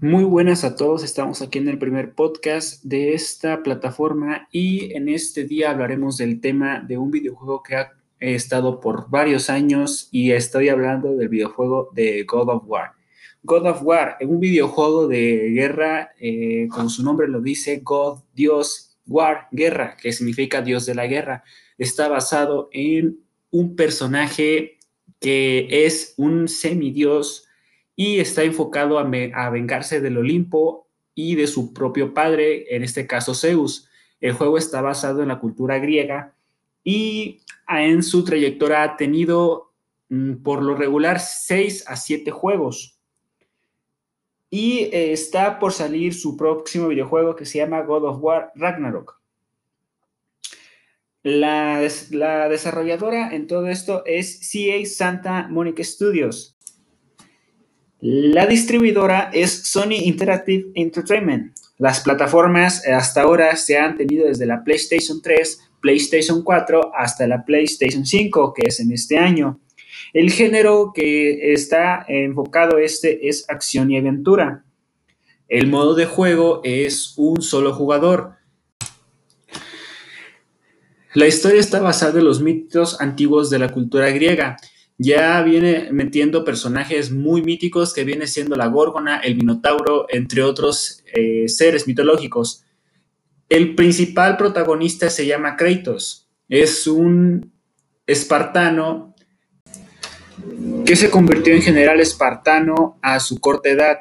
Muy buenas a todos, estamos aquí en el primer podcast de esta plataforma y en este día hablaremos del tema de un videojuego que ha estado por varios años y estoy hablando del videojuego de God of War. God of War, un videojuego de guerra, eh, como su nombre lo dice, God, Dios, War, guerra, que significa Dios de la guerra, está basado en un personaje que es un semidios y está enfocado a, vengarse del Olimpo y de su propio padre, en este caso Zeus. El juego está basado en la cultura griega y en su trayectoria ha tenido mm, por lo regular 6 a 7 juegos. Y eh, está por salir su próximo videojuego que se llama God of War Ragnarok. La, la desarrolladora en todo esto es CA Santa Monica Studios. La distribuidora es Sony Interactive Entertainment. Las plataformas hasta ahora se han tenido desde la PlayStation 3, PlayStation 4 hasta la PlayStation 5, que es en este año. El género que está enfocado este es acción y aventura. El modo de juego es un solo jugador. La historia está basada en los mitos antiguos de la cultura griega ya viene metiendo personajes muy míticos que viene siendo la Górgona, el Minotauro, entre otros eh, seres mitológicos. El principal protagonista se llama Kratos. Es un espartano que se convirtió en general espartano a su corta edad.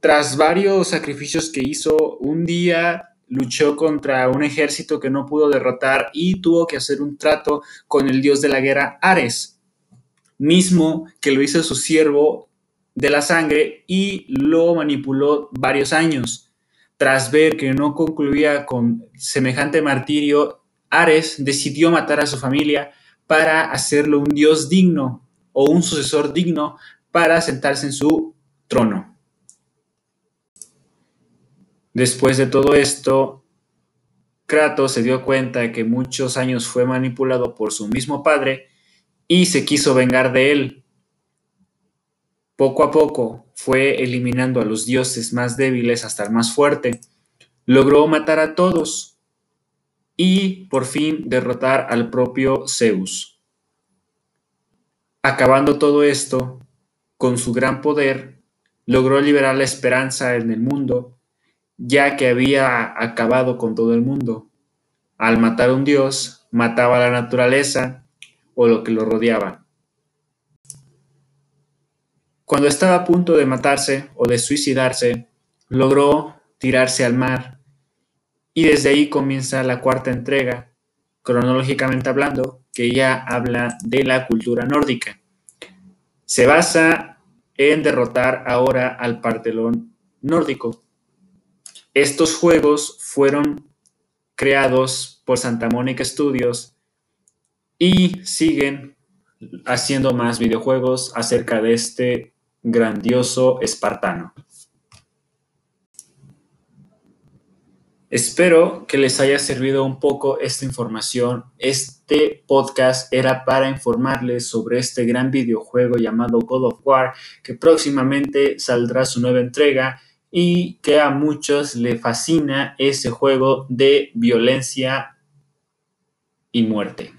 Tras varios sacrificios que hizo, un día luchó contra un ejército que no pudo derrotar y tuvo que hacer un trato con el dios de la guerra, Ares mismo que lo hizo su siervo de la sangre y lo manipuló varios años. Tras ver que no concluía con semejante martirio, Ares decidió matar a su familia para hacerlo un dios digno o un sucesor digno para sentarse en su trono. Después de todo esto, Kratos se dio cuenta de que muchos años fue manipulado por su mismo padre y se quiso vengar de él. Poco a poco fue eliminando a los dioses más débiles hasta el más fuerte. Logró matar a todos y por fin derrotar al propio Zeus. Acabando todo esto, con su gran poder, logró liberar la esperanza en el mundo, ya que había acabado con todo el mundo. Al matar a un dios, mataba a la naturaleza o lo que lo rodeaba. Cuando estaba a punto de matarse o de suicidarse, logró tirarse al mar y desde ahí comienza la cuarta entrega, cronológicamente hablando, que ya habla de la cultura nórdica. Se basa en derrotar ahora al Partelón nórdico. Estos juegos fueron creados por Santa Mónica Studios y siguen haciendo más videojuegos acerca de este grandioso espartano. Espero que les haya servido un poco esta información. Este podcast era para informarles sobre este gran videojuego llamado God of War, que próximamente saldrá su nueva entrega y que a muchos le fascina ese juego de violencia y muerte.